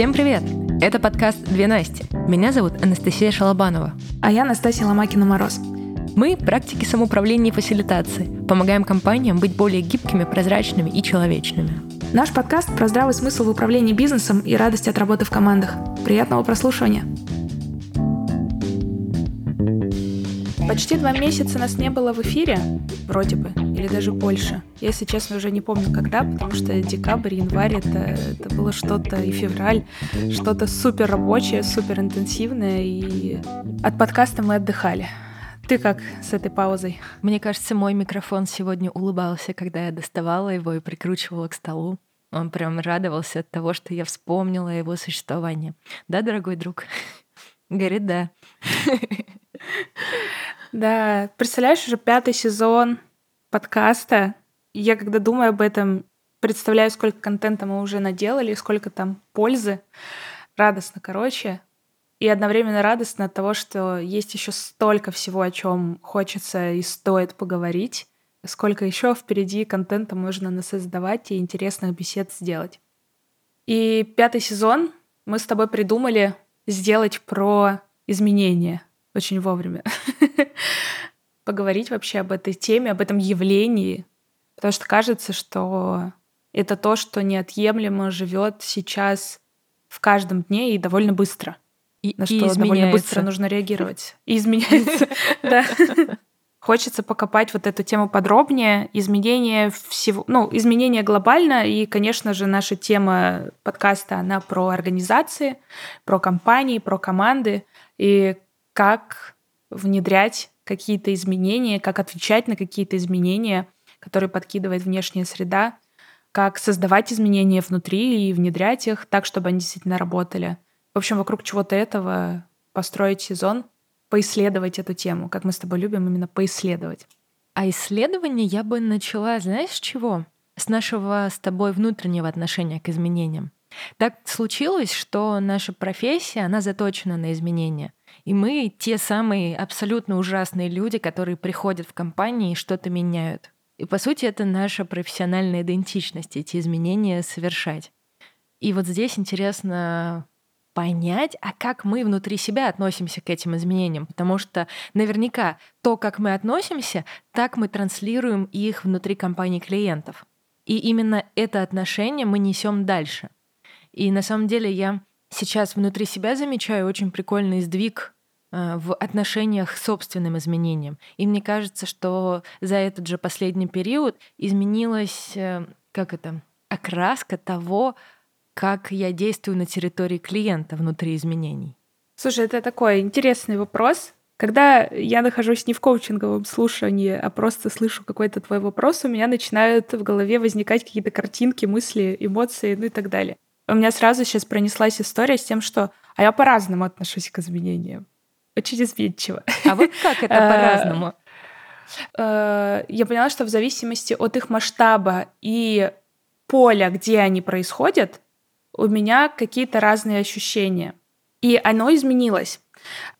Всем привет! Это подкаст «Две Насти». Меня зовут Анастасия Шалобанова. А я Настасья Ломакина-Мороз. Мы – практики самоуправления и фасилитации. Помогаем компаниям быть более гибкими, прозрачными и человечными. Наш подкаст про здравый смысл в управлении бизнесом и радость от работы в командах. Приятного прослушивания! Почти два месяца нас не было в эфире, вроде бы, или даже больше. Я, если честно, уже не помню когда, потому что декабрь, январь это, это было что-то, и февраль, что-то супер рабочее, супер интенсивное, и от подкаста мы отдыхали. Ты как с этой паузой? Мне кажется, мой микрофон сегодня улыбался, когда я доставала его и прикручивала к столу. Он прям радовался от того, что я вспомнила его существование. Да, дорогой друг? Говорит, да. Да, представляешь, уже пятый сезон подкаста. Я когда думаю об этом, представляю, сколько контента мы уже наделали, сколько там пользы. Радостно, короче. И одновременно радостно от того, что есть еще столько всего, о чем хочется и стоит поговорить. Сколько еще впереди контента можно насоздавать и интересных бесед сделать. И пятый сезон мы с тобой придумали сделать про изменения очень вовремя. Поговорить вообще об этой теме, об этом явлении, потому что кажется, что это то, что неотъемлемо живет сейчас в каждом дне и довольно быстро. И, на и что изменяется. довольно быстро нужно реагировать. И изменяется. Да. Хочется покопать вот эту тему подробнее. Изменения всего, ну, изменения глобально. И, конечно же, наша тема подкаста, она про организации, про компании, про команды. И как внедрять какие-то изменения, как отвечать на какие-то изменения, которые подкидывает внешняя среда, как создавать изменения внутри и внедрять их так, чтобы они действительно работали. В общем, вокруг чего-то этого построить сезон, поисследовать эту тему, как мы с тобой любим именно поисследовать. А исследование я бы начала, знаешь, с чего? С нашего с тобой внутреннего отношения к изменениям. Так случилось, что наша профессия, она заточена на изменения. И мы те самые абсолютно ужасные люди, которые приходят в компании и что-то меняют. И по сути это наша профессиональная идентичность, эти изменения совершать. И вот здесь интересно понять, а как мы внутри себя относимся к этим изменениям, потому что наверняка то, как мы относимся, так мы транслируем их внутри компании клиентов. И именно это отношение мы несем дальше. И на самом деле я сейчас внутри себя замечаю очень прикольный сдвиг э, в отношениях к собственным изменениям. И мне кажется, что за этот же последний период изменилась, э, как это, окраска того, как я действую на территории клиента внутри изменений. Слушай, это такой интересный вопрос. Когда я нахожусь не в коучинговом слушании, а просто слышу какой-то твой вопрос, у меня начинают в голове возникать какие-то картинки, мысли, эмоции, ну и так далее у меня сразу сейчас пронеслась история с тем, что а я по-разному отношусь к изменениям. Очень изменчиво. А вот как это Э, по-разному? э, Я поняла, что в зависимости от их масштаба и поля, где они происходят, у меня какие-то разные ощущения. И оно изменилось.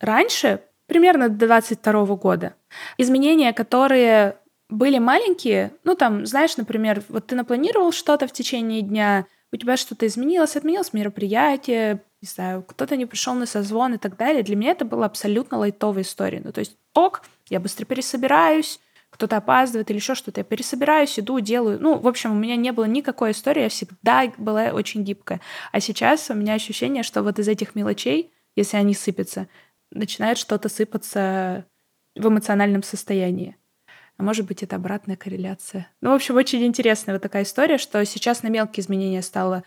Раньше, примерно до 22 года, изменения, которые были маленькие, ну там, знаешь, например, вот ты напланировал что-то в течение дня, у тебя что-то изменилось, отменилось мероприятие, не знаю, кто-то не пришел на созвон и так далее. Для меня это была абсолютно лайтовая история. Ну, то есть, ок, я быстро пересобираюсь, кто-то опаздывает или еще что-то, я пересобираюсь, иду, делаю. Ну, в общем, у меня не было никакой истории, я всегда была очень гибкая. А сейчас у меня ощущение, что вот из этих мелочей, если они сыпятся, начинает что-то сыпаться в эмоциональном состоянии. А может быть, это обратная корреляция. Ну, в общем, очень интересная вот такая история, что сейчас на мелкие изменения стало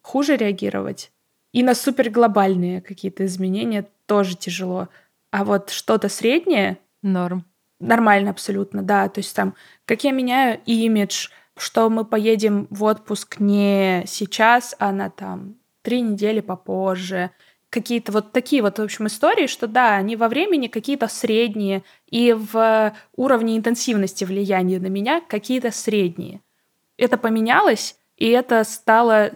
хуже реагировать, и на суперглобальные какие-то изменения тоже тяжело. А вот что-то среднее Норм. нормально абсолютно, да. То есть там, как я меняю имидж, что мы поедем в отпуск не сейчас, а на там три недели попозже. Какие-то вот такие вот, в общем, истории, что да, они во времени какие-то средние, и в уровне интенсивности влияния на меня какие-то средние. Это поменялось, и это стало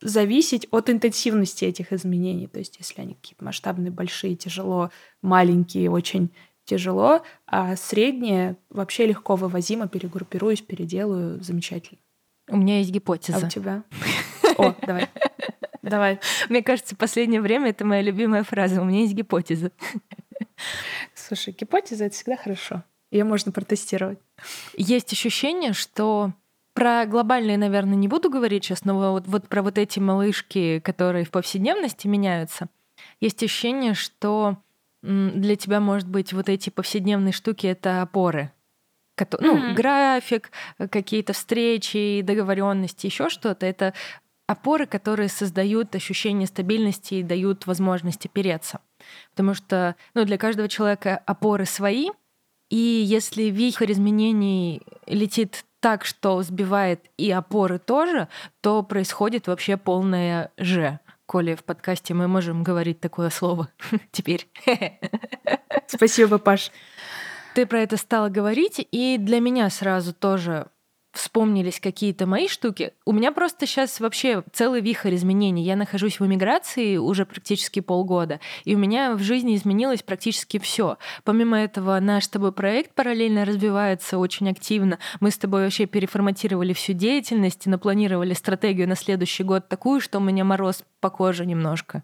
зависеть от интенсивности этих изменений. То есть, если они какие-то масштабные, большие, тяжело, маленькие, очень тяжело, а средние вообще легко вывозимо, перегруппируюсь, переделаю, замечательно. У меня есть А гипотеза. у тебя? О, давай. Давай. Мне кажется, в последнее время это моя любимая фраза. У меня есть гипотеза. Слушай, гипотеза — это всегда хорошо. Ее можно протестировать. Есть ощущение, что про глобальные, наверное, не буду говорить сейчас, но вот, вот про вот эти малышки, которые в повседневности меняются, есть ощущение, что для тебя, может быть, вот эти повседневные штуки — это опоры. Ну, mm-hmm. график, какие-то встречи, договоренности, еще что-то. Это опоры, которые создают ощущение стабильности и дают возможность опереться. Потому что ну, для каждого человека опоры свои, и если вихрь изменений летит так, что сбивает и опоры тоже, то происходит вообще полное «ж». Коли в подкасте мы можем говорить такое слово теперь. Спасибо, Паш. Ты про это стала говорить, и для меня сразу тоже вспомнились какие-то мои штуки. У меня просто сейчас вообще целый вихрь изменений. Я нахожусь в эмиграции уже практически полгода, и у меня в жизни изменилось практически все. Помимо этого, наш с тобой проект параллельно развивается очень активно. Мы с тобой вообще переформатировали всю деятельность и напланировали стратегию на следующий год такую, что у меня мороз по коже немножко.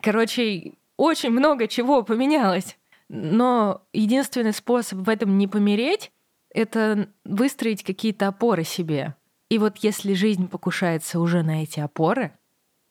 Короче, очень много чего поменялось. Но единственный способ в этом не помереть это выстроить какие-то опоры себе. И вот если жизнь покушается уже на эти опоры,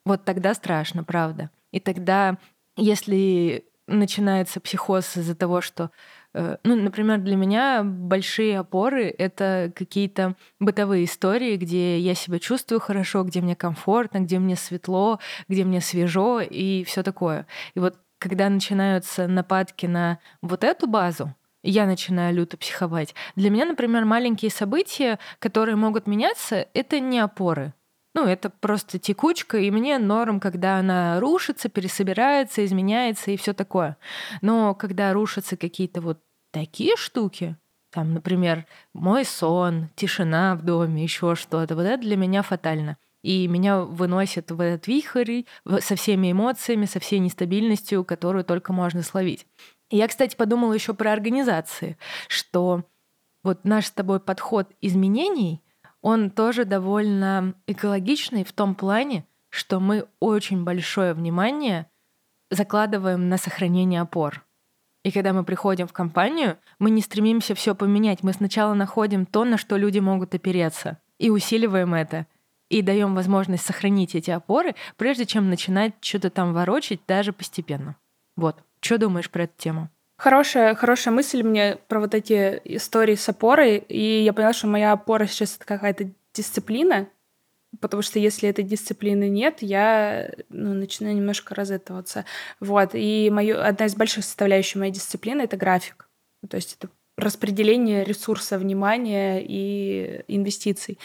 вот тогда страшно, правда. И тогда, если начинается психоз из-за того, что, э, ну, например, для меня большие опоры — это какие-то бытовые истории, где я себя чувствую хорошо, где мне комфортно, где мне светло, где мне свежо и все такое. И вот когда начинаются нападки на вот эту базу, я начинаю люто психовать. Для меня, например, маленькие события, которые могут меняться, это не опоры. Ну, это просто текучка, и мне норм, когда она рушится, пересобирается, изменяется и все такое. Но когда рушатся какие-то вот такие штуки, там, например, мой сон, тишина в доме, еще что-то, вот это для меня фатально. И меня выносит в этот вихрь со всеми эмоциями, со всей нестабильностью, которую только можно словить. Я, кстати, подумала еще про организации, что вот наш с тобой подход изменений, он тоже довольно экологичный в том плане, что мы очень большое внимание закладываем на сохранение опор. И когда мы приходим в компанию, мы не стремимся все поменять. Мы сначала находим то, на что люди могут опереться, и усиливаем это, и даем возможность сохранить эти опоры, прежде чем начинать что-то там ворочить даже постепенно. Вот. Что думаешь про эту тему? Хорошая, хорошая мысль мне про вот эти истории с опорой. И я поняла, что моя опора сейчас это какая-то дисциплина, потому что если этой дисциплины нет, я ну, начинаю немножко разэтываться. Вот. И мою, одна из больших составляющих моей дисциплины — это график. То есть это распределение ресурса, внимания и инвестиций,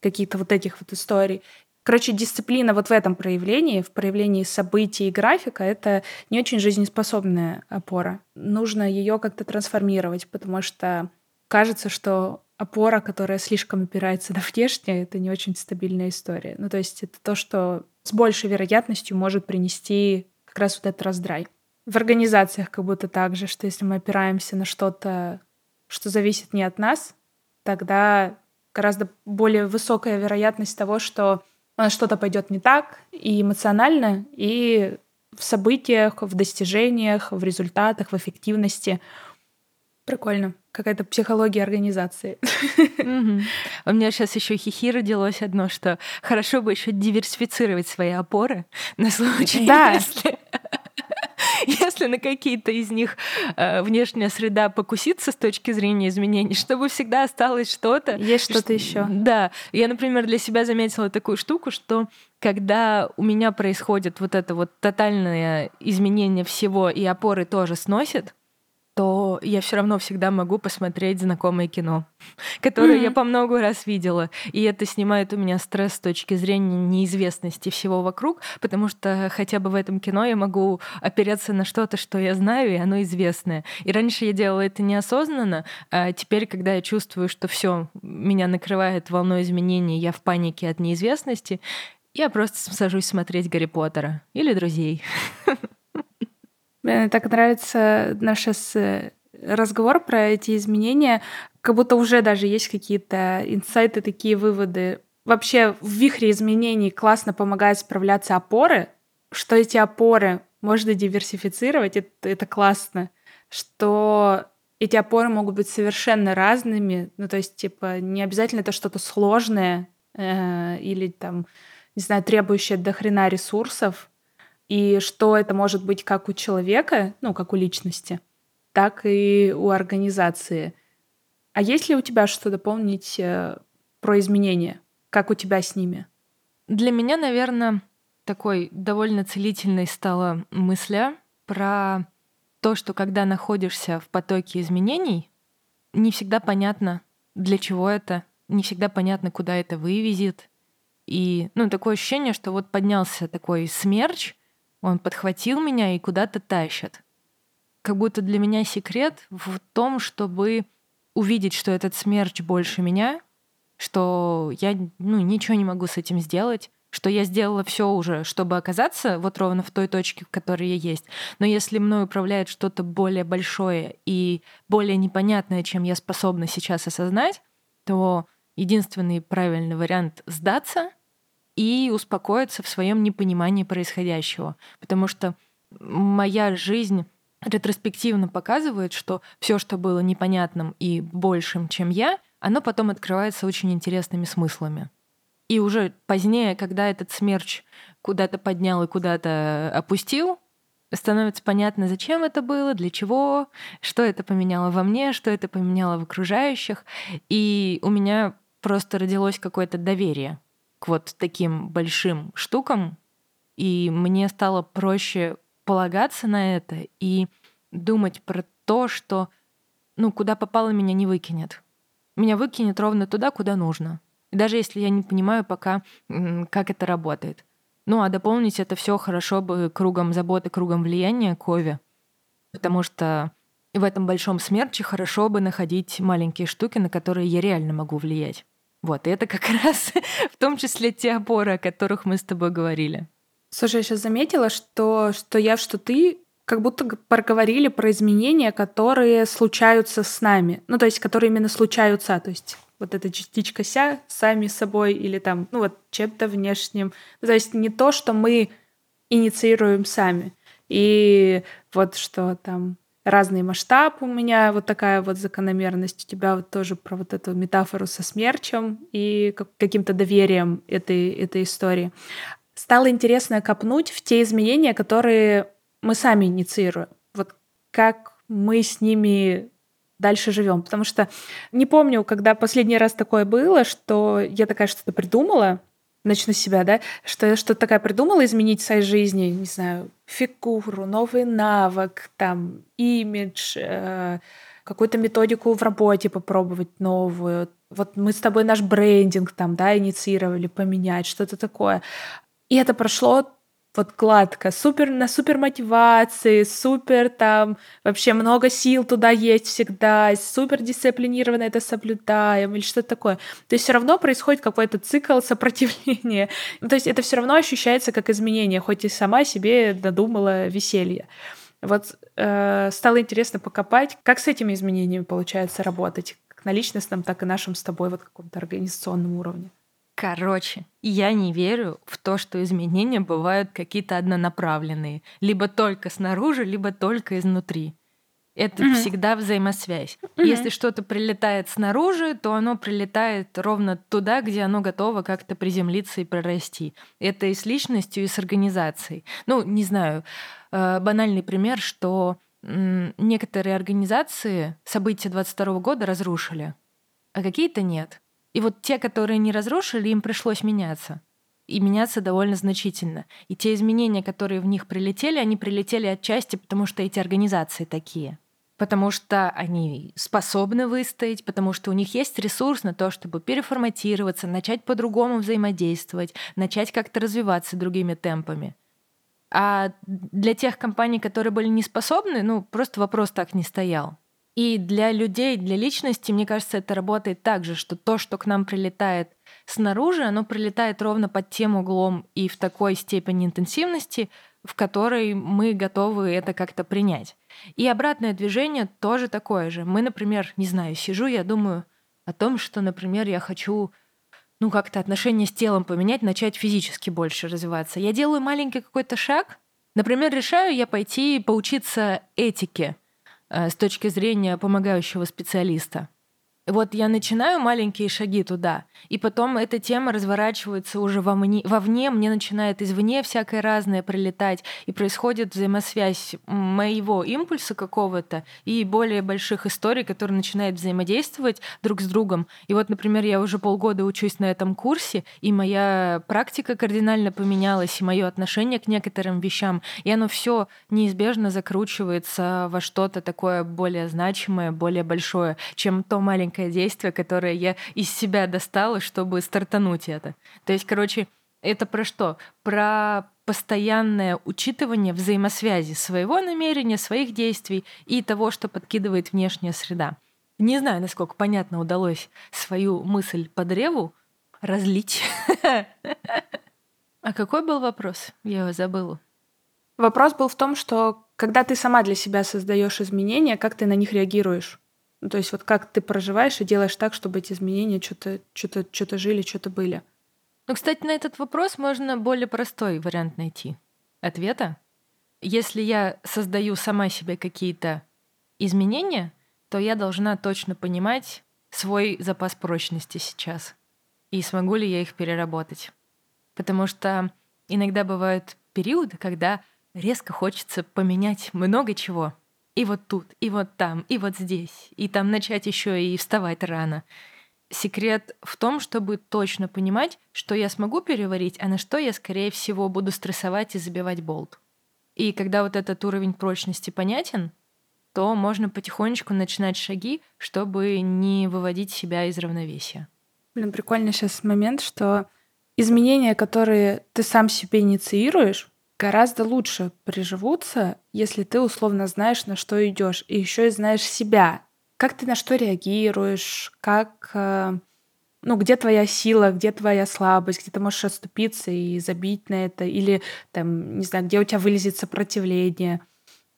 какие-то вот этих вот историй. Короче, дисциплина вот в этом проявлении, в проявлении событий и графика, это не очень жизнеспособная опора. Нужно ее как-то трансформировать, потому что кажется, что опора, которая слишком опирается на внешнее, это не очень стабильная история. Ну, то есть это то, что с большей вероятностью может принести как раз вот этот раздрай. В организациях как будто так же, что если мы опираемся на что-то, что зависит не от нас, тогда гораздо более высокая вероятность того, что что-то пойдет не так и эмоционально, и в событиях, в достижениях, в результатах, в эффективности. Прикольно. Какая-то психология организации. У меня сейчас еще хихи родилось одно, что хорошо бы еще диверсифицировать свои опоры на случай, если если на какие-то из них э, внешняя среда покусится с точки зрения изменений, чтобы всегда осталось что-то. Есть что-то еще. Да. Я, например, для себя заметила такую штуку, что когда у меня происходит вот это вот тотальное изменение всего, и опоры тоже сносят, то я все равно всегда могу посмотреть знакомое кино, которое mm-hmm. я по много раз видела. И это снимает у меня стресс с точки зрения неизвестности всего вокруг, потому что хотя бы в этом кино я могу опереться на что-то, что я знаю, и оно известное. И раньше я делала это неосознанно, а теперь, когда я чувствую, что все меня накрывает волной изменений, я в панике от неизвестности, я просто сажусь смотреть Гарри Поттера или друзей. Мне так нравится наш э, разговор про эти изменения, как будто уже даже есть какие-то инсайты, такие выводы. Вообще в вихре изменений классно помогает справляться опоры, что эти опоры можно диверсифицировать, это, это классно, что эти опоры могут быть совершенно разными, ну то есть типа не обязательно это что-то сложное э, или там, не знаю, требующее до хрена ресурсов, и что это может быть как у человека, ну как у личности, так и у организации. А есть ли у тебя что дополнить э, про изменения? Как у тебя с ними? Для меня, наверное, такой довольно целительной стала мысля про то, что когда находишься в потоке изменений, не всегда понятно, для чего это, не всегда понятно, куда это вывезет. И ну, такое ощущение, что вот поднялся такой смерч, он подхватил меня и куда-то тащит. Как будто для меня секрет в том, чтобы увидеть, что этот смерч больше меня, что я ну, ничего не могу с этим сделать, что я сделала все уже, чтобы оказаться вот ровно в той точке, в которой я есть. Но если мной управляет что-то более большое и более непонятное, чем я способна сейчас осознать, то единственный правильный вариант — сдаться и успокоиться в своем непонимании происходящего. Потому что моя жизнь ретроспективно показывает, что все, что было непонятным и большим, чем я, оно потом открывается очень интересными смыслами. И уже позднее, когда этот смерч куда-то поднял и куда-то опустил, становится понятно, зачем это было, для чего, что это поменяло во мне, что это поменяло в окружающих. И у меня просто родилось какое-то доверие к вот таким большим штукам, и мне стало проще полагаться на это и думать про то, что ну, куда попало, меня не выкинет. Меня выкинет ровно туда, куда нужно даже если я не понимаю пока, как это работает. Ну, а дополнить это все хорошо бы кругом заботы, кругом влияния Кови. Потому что в этом большом смерче хорошо бы находить маленькие штуки, на которые я реально могу влиять. Вот, и это как раз в том числе те опоры, о которых мы с тобой говорили. Слушай, я сейчас заметила, что, что я, что ты как будто проговорили про изменения, которые случаются с нами. Ну, то есть, которые именно случаются. То есть, вот эта частичка ся сами собой или там, ну вот чем-то внешним. То есть не то, что мы инициируем сами. И вот что там разный масштаб у меня, вот такая вот закономерность. У тебя вот тоже про вот эту метафору со смерчем и каким-то доверием этой, этой истории. Стало интересно копнуть в те изменения, которые мы сами инициируем. Вот как мы с ними дальше живем. Потому что не помню, когда последний раз такое было, что я такая что-то придумала, начну с себя, да, что что-то такая придумала изменить своей жизни, не знаю, фигуру, новый навык, там, имидж, э, какую-то методику в работе попробовать новую. Вот мы с тобой наш брендинг там, да, инициировали, поменять, что-то такое. И это прошло вот гладко, супер на супер мотивации, супер там вообще много сил туда есть всегда, супер дисциплинированно это соблюдаем или что-то такое. То есть все равно происходит какой-то цикл сопротивления. Ну, то есть это все равно ощущается как изменение, хоть и сама себе додумала веселье. Вот э, стало интересно покопать, как с этими изменениями получается работать, как на личностном, так и нашем с тобой вот каком-то организационном уровне. Короче, я не верю в то, что изменения бывают какие-то однонаправленные. Либо только снаружи, либо только изнутри. Это mm-hmm. всегда взаимосвязь. Mm-hmm. Если что-то прилетает снаружи, то оно прилетает ровно туда, где оно готово как-то приземлиться и прорасти. Это и с личностью, и с организацией. Ну, не знаю, э, банальный пример, что некоторые организации события 22 года разрушили, а какие-то нет. И вот те, которые не разрушили, им пришлось меняться. И меняться довольно значительно. И те изменения, которые в них прилетели, они прилетели отчасти, потому что эти организации такие. Потому что они способны выстоять, потому что у них есть ресурс на то, чтобы переформатироваться, начать по-другому взаимодействовать, начать как-то развиваться другими темпами. А для тех компаний, которые были не способны, ну, просто вопрос так не стоял. И для людей, для личности, мне кажется, это работает так же, что то, что к нам прилетает снаружи, оно прилетает ровно под тем углом и в такой степени интенсивности, в которой мы готовы это как-то принять. И обратное движение тоже такое же. Мы, например, не знаю, сижу, я думаю о том, что, например, я хочу ну, как-то отношения с телом поменять, начать физически больше развиваться. Я делаю маленький какой-то шаг. Например, решаю я пойти поучиться этике с точки зрения помогающего специалиста. Вот я начинаю маленькие шаги туда, и потом эта тема разворачивается уже вовне, вовне, мне начинает извне всякое разное прилетать, и происходит взаимосвязь моего импульса какого-то и более больших историй, которые начинают взаимодействовать друг с другом. И вот, например, я уже полгода учусь на этом курсе, и моя практика кардинально поменялась, и мое отношение к некоторым вещам, и оно все неизбежно закручивается во что-то такое более значимое, более большое, чем то маленькое маленькое действие, которое я из себя достала, чтобы стартануть это. То есть, короче, это про что? Про постоянное учитывание взаимосвязи своего намерения, своих действий и того, что подкидывает внешняя среда. Не знаю, насколько понятно удалось свою мысль по древу разлить. А какой был вопрос? Я его забыла. Вопрос был в том, что когда ты сама для себя создаешь изменения, как ты на них реагируешь? Ну, то есть вот как ты проживаешь и делаешь так, чтобы эти изменения что-то что что жили, что-то были. Ну, кстати, на этот вопрос можно более простой вариант найти. Ответа. Если я создаю сама себе какие-то изменения, то я должна точно понимать свой запас прочности сейчас. И смогу ли я их переработать. Потому что иногда бывают периоды, когда резко хочется поменять много чего — и вот тут, и вот там, и вот здесь, и там начать еще и вставать рано. Секрет в том, чтобы точно понимать, что я смогу переварить, а на что я, скорее всего, буду стрессовать и забивать болт. И когда вот этот уровень прочности понятен, то можно потихонечку начинать шаги, чтобы не выводить себя из равновесия. Блин, прикольный сейчас момент, что изменения, которые ты сам себе инициируешь, гораздо лучше приживутся, если ты условно знаешь, на что идешь, и еще и знаешь себя. Как ты на что реагируешь, как э, ну, где твоя сила, где твоя слабость, где ты можешь отступиться и забить на это, или там, не знаю, где у тебя вылезет сопротивление.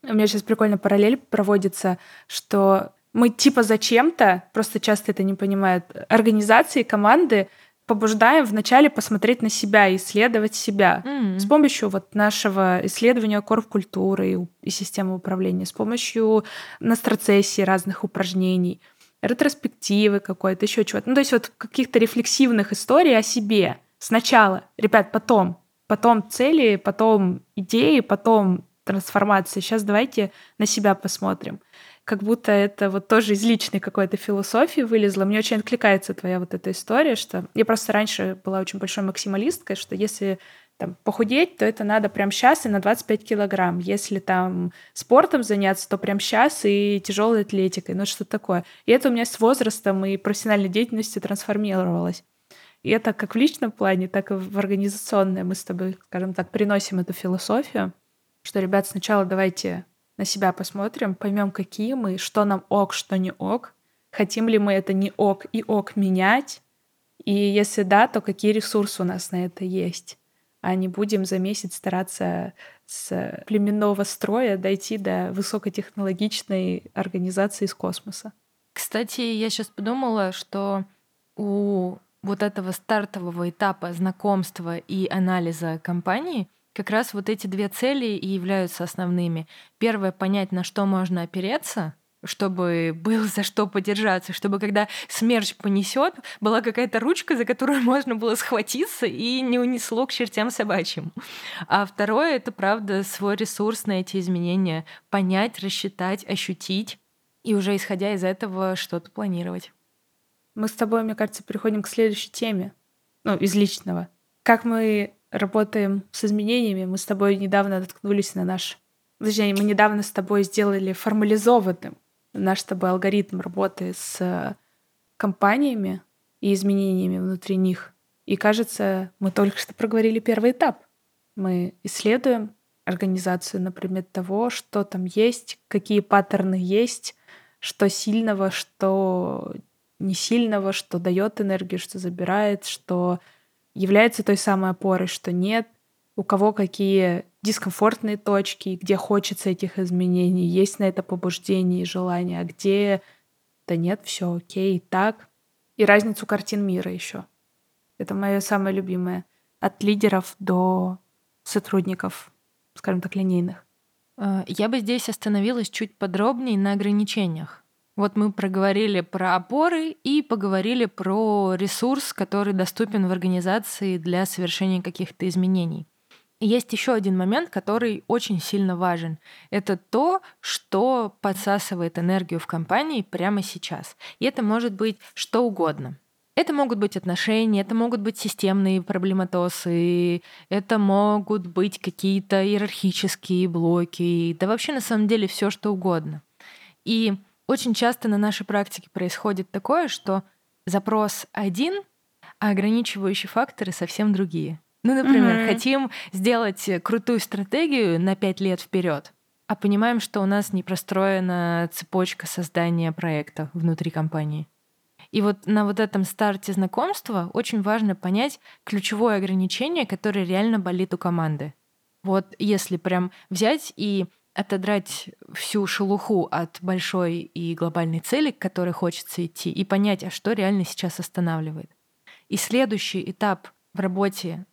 У меня сейчас прикольно параллель проводится, что мы типа зачем-то, просто часто это не понимают, организации, команды побуждаем вначале посмотреть на себя, исследовать себя mm-hmm. с помощью вот нашего исследования корп-культуры и, и системы управления, с помощью настрацессии разных упражнений, ретроспективы какой-то, еще чего-то. Ну, то есть вот каких-то рефлексивных историй о себе. Сначала, ребят, потом. Потом цели, потом идеи, потом трансформация. Сейчас давайте на себя посмотрим как будто это вот тоже из личной какой-то философии вылезло. Мне очень откликается твоя вот эта история, что я просто раньше была очень большой максималисткой, что если там, похудеть, то это надо прямо сейчас и на 25 килограмм. Если там спортом заняться, то прямо сейчас и тяжелой атлетикой, ну что такое. И это у меня с возрастом и профессиональной деятельностью трансформировалось. И это как в личном плане, так и в организационном. Мы с тобой, скажем так, приносим эту философию, что, ребят, сначала давайте на себя посмотрим, поймем, какие мы, что нам ок, что не ок, хотим ли мы это не ок и ок менять, и если да, то какие ресурсы у нас на это есть, а не будем за месяц стараться с племенного строя дойти до высокотехнологичной организации из космоса. Кстати, я сейчас подумала, что у вот этого стартового этапа знакомства и анализа компании — как раз вот эти две цели и являются основными. Первое — понять, на что можно опереться, чтобы был за что подержаться, чтобы когда смерч понесет, была какая-то ручка, за которую можно было схватиться и не унесло к чертям собачьим. А второе — это, правда, свой ресурс на эти изменения понять, рассчитать, ощутить и уже исходя из этого что-то планировать. Мы с тобой, мне кажется, переходим к следующей теме, ну, из личного. Как мы работаем с изменениями. Мы с тобой недавно наткнулись на наш... Точнее, мы недавно с тобой сделали формализованным наш с тобой алгоритм работы с компаниями и изменениями внутри них. И кажется, мы только что проговорили первый этап. Мы исследуем организацию на предмет того, что там есть, какие паттерны есть, что сильного, что не сильного, что дает энергию, что забирает, что является той самой опорой, что нет, у кого какие дискомфортные точки, где хочется этих изменений, есть на это побуждение и желание, а где да нет, все окей, так. И разницу картин мира еще. Это мое самое любимое. От лидеров до сотрудников, скажем так, линейных. Э, я бы здесь остановилась чуть подробнее на ограничениях. Вот мы проговорили про опоры и поговорили про ресурс, который доступен в организации для совершения каких-то изменений. И есть еще один момент, который очень сильно важен. Это то, что подсасывает энергию в компании прямо сейчас. И это может быть что угодно. Это могут быть отношения, это могут быть системные проблематосы, это могут быть какие-то иерархические блоки, да вообще на самом деле все что угодно. И очень часто на нашей практике происходит такое, что запрос один, а ограничивающие факторы совсем другие. Ну, например, mm-hmm. хотим сделать крутую стратегию на пять лет вперед, а понимаем, что у нас не простроена цепочка создания проекта внутри компании. И вот на вот этом старте знакомства очень важно понять ключевое ограничение, которое реально болит у команды. Вот если прям взять и отодрать всю шелуху от большой и глобальной цели, к которой хочется идти, и понять, а что реально сейчас останавливает. И следующий этап в работе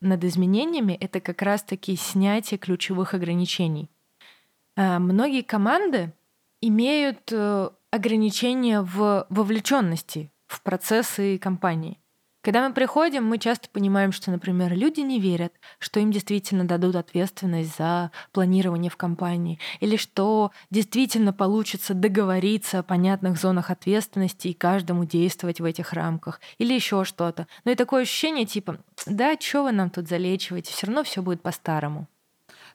над изменениями — это как раз-таки снятие ключевых ограничений. А, многие команды имеют э, ограничения в вовлеченности в процессы компании. Когда мы приходим, мы часто понимаем, что, например, люди не верят, что им действительно дадут ответственность за планирование в компании, или что действительно получится договориться о понятных зонах ответственности и каждому действовать в этих рамках, или еще что-то. Но и такое ощущение типа, да, что вы нам тут залечиваете, все равно все будет по-старому.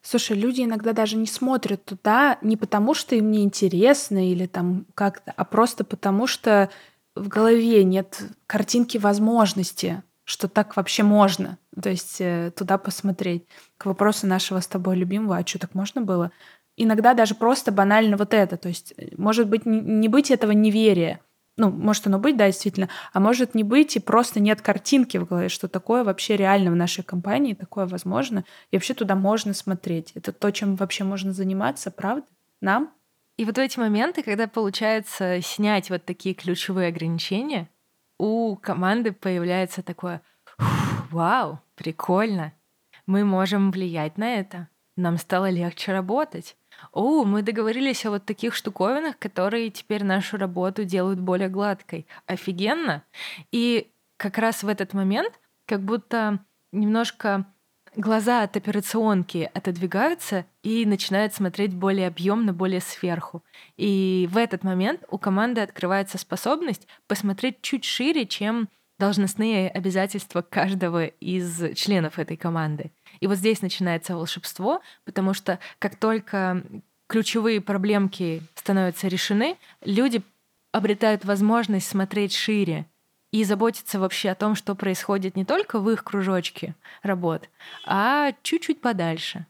Слушай, люди иногда даже не смотрят туда не потому, что им не интересно или там как-то, а просто потому, что в голове нет картинки возможности, что так вообще можно. То есть э, туда посмотреть. К вопросу нашего с тобой любимого, а что так можно было? Иногда даже просто банально вот это. То есть э, может быть не быть этого неверия. Ну, может оно быть, да, действительно, а может не быть, и просто нет картинки в голове, что такое вообще реально в нашей компании, такое возможно, и вообще туда можно смотреть. Это то, чем вообще можно заниматься, правда? Нам? И вот в эти моменты, когда получается снять вот такие ключевые ограничения, у команды появляется такое «Вау, прикольно! Мы можем влиять на это. Нам стало легче работать. О, мы договорились о вот таких штуковинах, которые теперь нашу работу делают более гладкой. Офигенно!» И как раз в этот момент как будто немножко глаза от операционки отодвигаются и начинают смотреть более объемно, более сверху. И в этот момент у команды открывается способность посмотреть чуть шире, чем должностные обязательства каждого из членов этой команды. И вот здесь начинается волшебство, потому что как только ключевые проблемки становятся решены, люди обретают возможность смотреть шире и заботиться вообще о том, что происходит не только в их кружочке работ, а чуть-чуть подальше.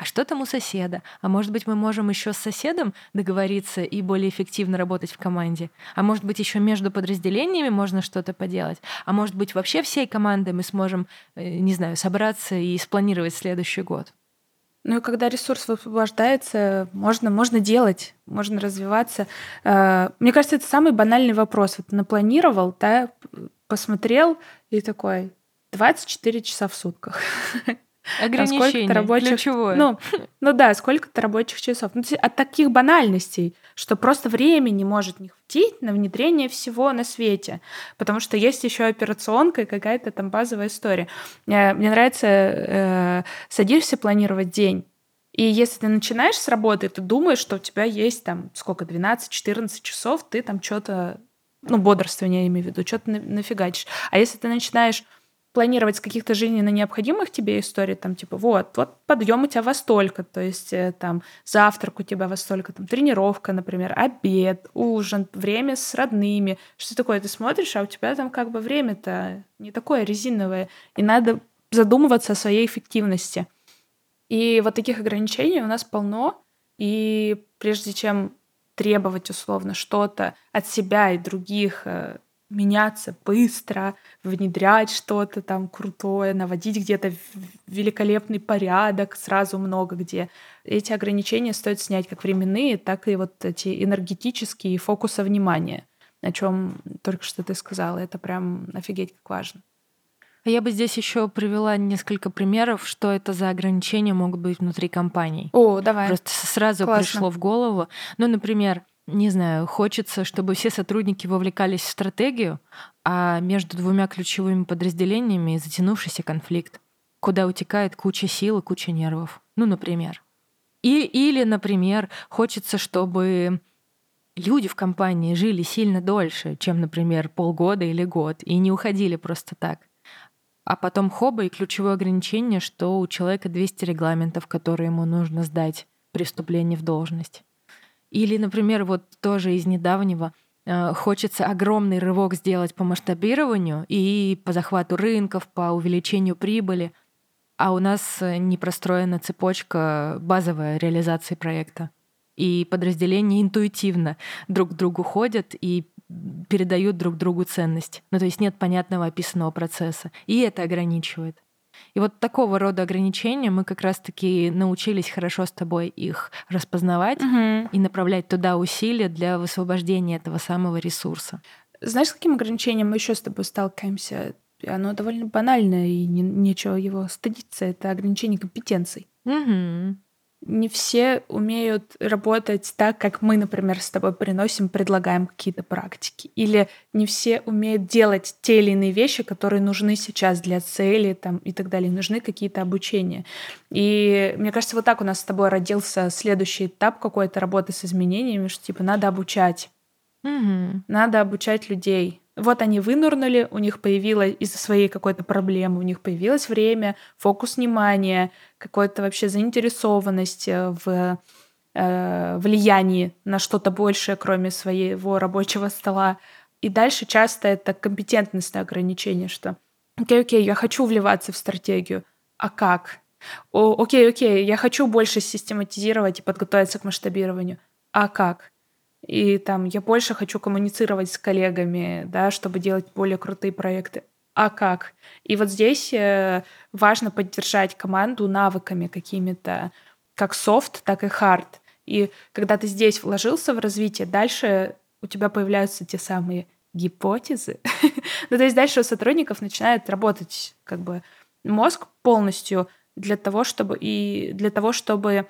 А что там у соседа? А может быть, мы можем еще с соседом договориться и более эффективно работать в команде? А может быть, еще между подразделениями можно что-то поделать? А может быть, вообще всей командой мы сможем, э, не знаю, собраться и спланировать следующий год? Ну и когда ресурс высвобождается, можно, можно делать, можно развиваться. Э, мне кажется, это самый банальный вопрос. Вот напланировал, да, посмотрел и такой 24 часа в сутках. Ограничение рабочих... ключевое. Ну, ну да, сколько-то рабочих часов. Ну, от таких банальностей, что просто времени может не хватить на внедрение всего на свете. Потому что есть еще операционка и какая-то там базовая история. Мне, мне нравится, э, садишься планировать день, и если ты начинаешь с работы, ты думаешь, что у тебя есть там сколько, 12-14 часов, ты там что-то, ну, бодрствование я имею в виду, что-то нафигачишь. А если ты начинаешь планировать с каких-то жизненно необходимых тебе историй, там, типа, вот, вот подъем у тебя во столько, то есть э, там завтрак у тебя во столько, там, тренировка, например, обед, ужин, время с родными, что такое, ты смотришь, а у тебя там как бы время-то не такое резиновое, и надо задумываться о своей эффективности. И вот таких ограничений у нас полно, и прежде чем требовать условно что-то от себя и других, э, меняться быстро, внедрять что-то там крутое, наводить где-то великолепный порядок сразу много где. Эти ограничения стоит снять как временные, так и вот эти энергетические фокусы внимания, о чем только что ты сказала. Это прям офигеть как важно. Я бы здесь еще привела несколько примеров, что это за ограничения могут быть внутри компаний. О, давай. Просто сразу Классно. пришло в голову. Ну, например, не знаю, хочется, чтобы все сотрудники вовлекались в стратегию, а между двумя ключевыми подразделениями затянувшийся конфликт, куда утекает куча сил и куча нервов. Ну, например. И, или, например, хочется, чтобы люди в компании жили сильно дольше, чем, например, полгода или год, и не уходили просто так. А потом хоба и ключевое ограничение, что у человека 200 регламентов, которые ему нужно сдать при вступлении в должность. Или, например, вот тоже из недавнего э, хочется огромный рывок сделать по масштабированию и по захвату рынков, по увеличению прибыли, а у нас э, не простроена цепочка базовой реализации проекта. И подразделения интуитивно друг к другу ходят и передают друг другу ценность. Ну, то есть нет понятного описанного процесса. И это ограничивает. И вот такого рода ограничения мы как раз-таки научились хорошо с тобой их распознавать Мгм. и направлять туда усилия для высвобождения этого самого ресурса. Знаешь, с каким ограничением мы еще с тобой сталкиваемся? Оно довольно банальное, и не- нечего его стыдиться. Это ограничение компетенций. Мгм. Не все умеют работать так, как мы, например, с тобой приносим, предлагаем какие-то практики. Или не все умеют делать те или иные вещи, которые нужны сейчас для цели там, и так далее. Нужны какие-то обучения. И мне кажется, вот так у нас с тобой родился следующий этап какой-то работы с изменениями, что типа надо обучать. Мгм. Надо обучать людей. Вот они вынурнули, у них появилось из-за своей какой-то проблемы, у них появилось время, фокус внимания, какая-то вообще заинтересованность э, в э, влиянии на что-то большее, кроме своего рабочего стола. И дальше часто это компетентностное ограничение, что окей, окей, я хочу вливаться в стратегию, а как? О, окей, окей, я хочу больше систематизировать и подготовиться к масштабированию, а как? И там я больше хочу коммуницировать с коллегами, да, чтобы делать более крутые проекты. А как? И вот здесь э, важно поддержать команду навыками какими-то, как софт, так и хард. И когда ты здесь вложился в развитие, дальше у тебя появляются те самые гипотезы. ну, то есть дальше у сотрудников начинает работать как бы мозг полностью для того, чтобы и для того, чтобы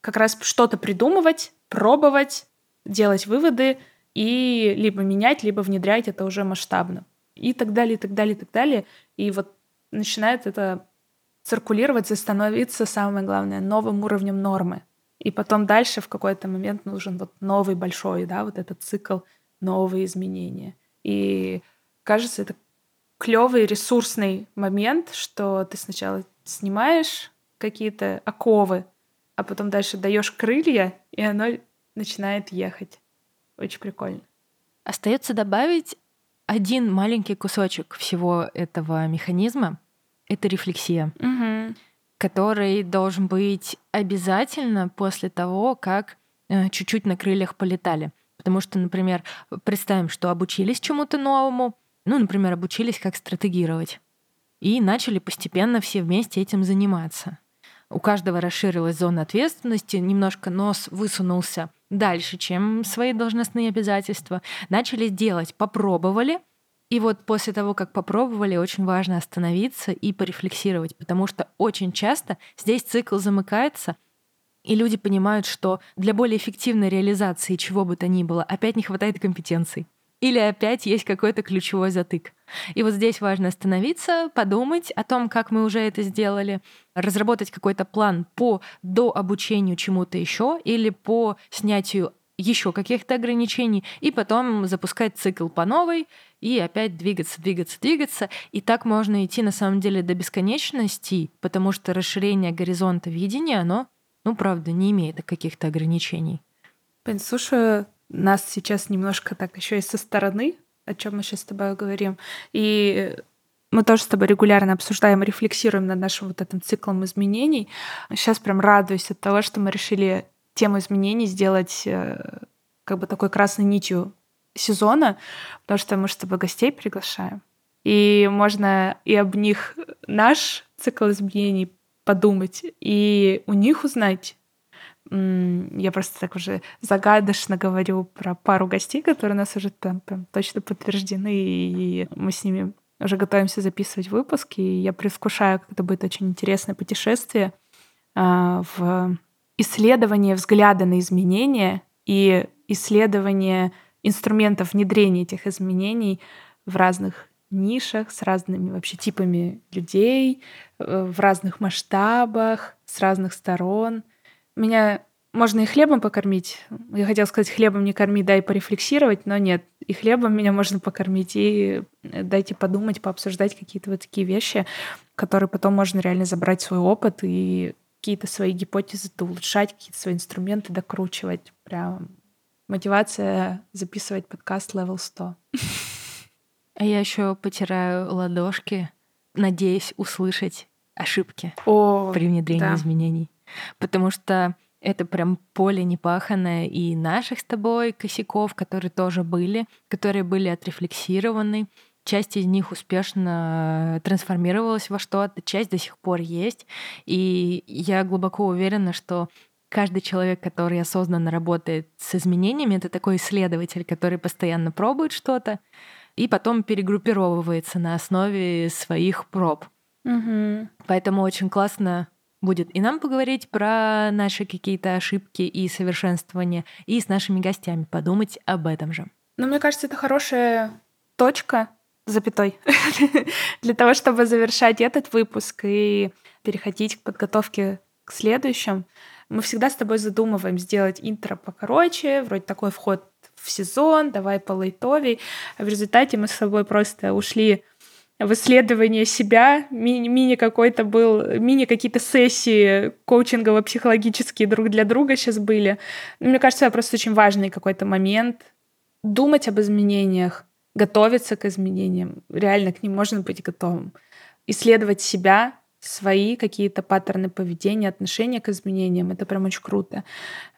как раз что-то придумывать, пробовать, делать выводы и либо менять, либо внедрять это уже масштабно. И так далее, и так далее, и так далее. И вот начинает это циркулировать и становиться, самое главное, новым уровнем нормы. И потом дальше в какой-то момент нужен вот новый большой, да, вот этот цикл, новые изменения. И кажется, это клевый ресурсный момент, что ты сначала снимаешь какие-то оковы, а потом дальше даешь крылья, и оно начинает ехать. Очень прикольно. Остается добавить один маленький кусочек всего этого механизма — это рефлексия, Угу. который должен быть обязательно после того, как э, чуть-чуть на крыльях полетали. Потому что, например, представим, что обучились чему-то новому, ну, например, обучились, как стратегировать, и начали постепенно все вместе этим заниматься. У каждого расширилась зона ответственности, немножко нос высунулся дальше, чем свои должностные обязательства. Начали делать, попробовали, и вот после того, как попробовали, очень важно остановиться и порефлексировать, потому что очень часто здесь цикл замыкается, и люди понимают, что для более эффективной реализации чего бы то ни было опять не хватает компетенций. Или опять есть какой-то ключевой затык. И вот здесь важно остановиться, подумать о том, как мы уже это сделали, разработать какой-то план по дообучению чему-то еще или по снятию еще каких-то ограничений, и потом запускать цикл по новой, и опять двигаться, двигаться, двигаться. И так можно идти на самом деле до бесконечности, потому что расширение горизонта видения, оно, ну, правда, не имеет каких-то ограничений. Блин, слушаю нас сейчас немножко так еще и со стороны, о чем мы сейчас с тобой говорим. И мы тоже с тобой регулярно обсуждаем, рефлексируем над нашим вот этим циклом изменений. Сейчас прям радуюсь от того, что мы решили тему изменений сделать э, как бы такой красной нитью сезона, потому что мы с тобой гостей приглашаем. И можно и об них наш цикл изменений подумать, и у них узнать. Я просто так уже загадочно говорю про пару гостей, которые у нас уже там прям точно подтверждены, и мы с ними уже готовимся записывать выпуски, и я предвкушаю, как это будет очень интересное путешествие э, в исследование взгляда на изменения и исследование инструментов внедрения этих изменений в разных нишах, с разными вообще типами людей, э, в разных масштабах, с разных сторон. Меня можно и хлебом покормить. Я хотела сказать, хлебом не корми, дай порефлексировать, но нет. И хлебом меня можно покормить, и э, дайте подумать, пообсуждать какие-то вот такие вещи, которые потом можно реально забрать свой опыт и какие-то свои гипотезы улучшать, какие-то свои инструменты докручивать. Прям мотивация записывать подкаст Level 100. А я еще потираю ладошки, надеясь услышать ошибки О, при внедрении да. изменений. Потому что это прям поле непаханное и наших с тобой косяков, которые тоже были, которые были отрефлексированы. Часть из них успешно трансформировалась во что-то, часть до сих пор есть. И я глубоко уверена, что каждый человек, который осознанно работает с изменениями, это такой исследователь, который постоянно пробует что-то, и потом перегруппировывается на основе своих проб. Угу. Поэтому очень классно будет и нам поговорить про наши какие-то ошибки и совершенствования, и с нашими гостями подумать об этом же. Ну, мне кажется, это хорошая точка запятой для того, чтобы завершать этот выпуск и переходить к подготовке к следующим. Мы всегда с тобой задумываем сделать интро покороче, вроде такой вход в сезон, давай по лайтовей. А в результате мы с собой просто ушли в исследование себя, мини, мини какой-то был, мини какие-то сессии коучингово-психологические друг для друга сейчас были. Мне кажется, это просто очень важный какой-то момент. Думать об изменениях, готовиться к изменениям, реально к ним можно быть готовым. Исследовать себя, свои какие-то паттерны поведения, отношения к изменениям. Это прям очень круто.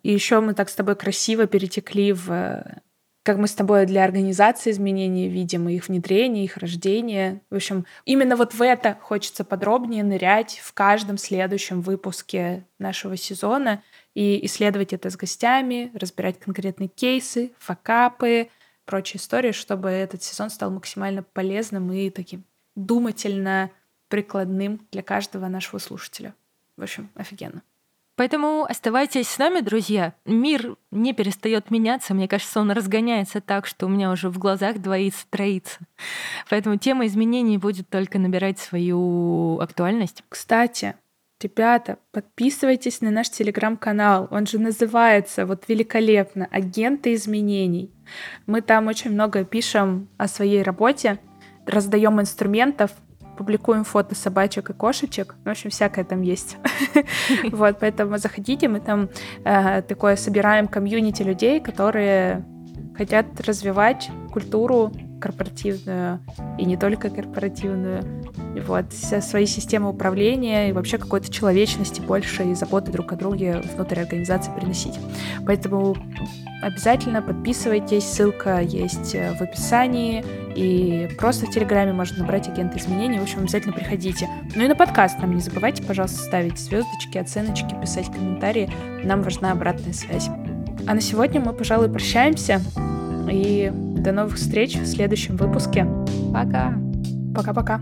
И еще мы так с тобой красиво перетекли в как мы с тобой для организации изменений видим, их внедрение, их рождение. В общем, именно вот в это хочется подробнее нырять в каждом следующем выпуске нашего сезона и исследовать это с гостями, разбирать конкретные кейсы, факапы, прочие истории, чтобы этот сезон стал максимально полезным и таким думательно прикладным для каждого нашего слушателя. В общем, офигенно. Поэтому оставайтесь с нами, друзья. Мир не перестает меняться. Мне кажется, он разгоняется так, что у меня уже в глазах двоится, троится. Поэтому тема изменений будет только набирать свою актуальность. Кстати, ребята, подписывайтесь на наш телеграм-канал. Он же называется вот великолепно «Агенты изменений». Мы там очень много пишем о своей работе, раздаем инструментов, публикуем фото собачек и кошечек. В общем, всякое там есть. Вот, поэтому заходите, мы там э, такое собираем комьюнити людей, которые хотят развивать культуру корпоративную и не только корпоративную. Вот свои системы управления и вообще какой-то человечности больше и заботы друг о друге внутрь организации приносить. Поэтому обязательно подписывайтесь, ссылка есть в описании, и просто в Телеграме можно набрать агент изменений. В общем, обязательно приходите. Ну и на подкаст нам не забывайте, пожалуйста, ставить звездочки, оценочки, писать комментарии. Нам важна обратная связь. А на сегодня мы, пожалуй, прощаемся. И до новых встреч в следующем выпуске. Пока. Пока-пока.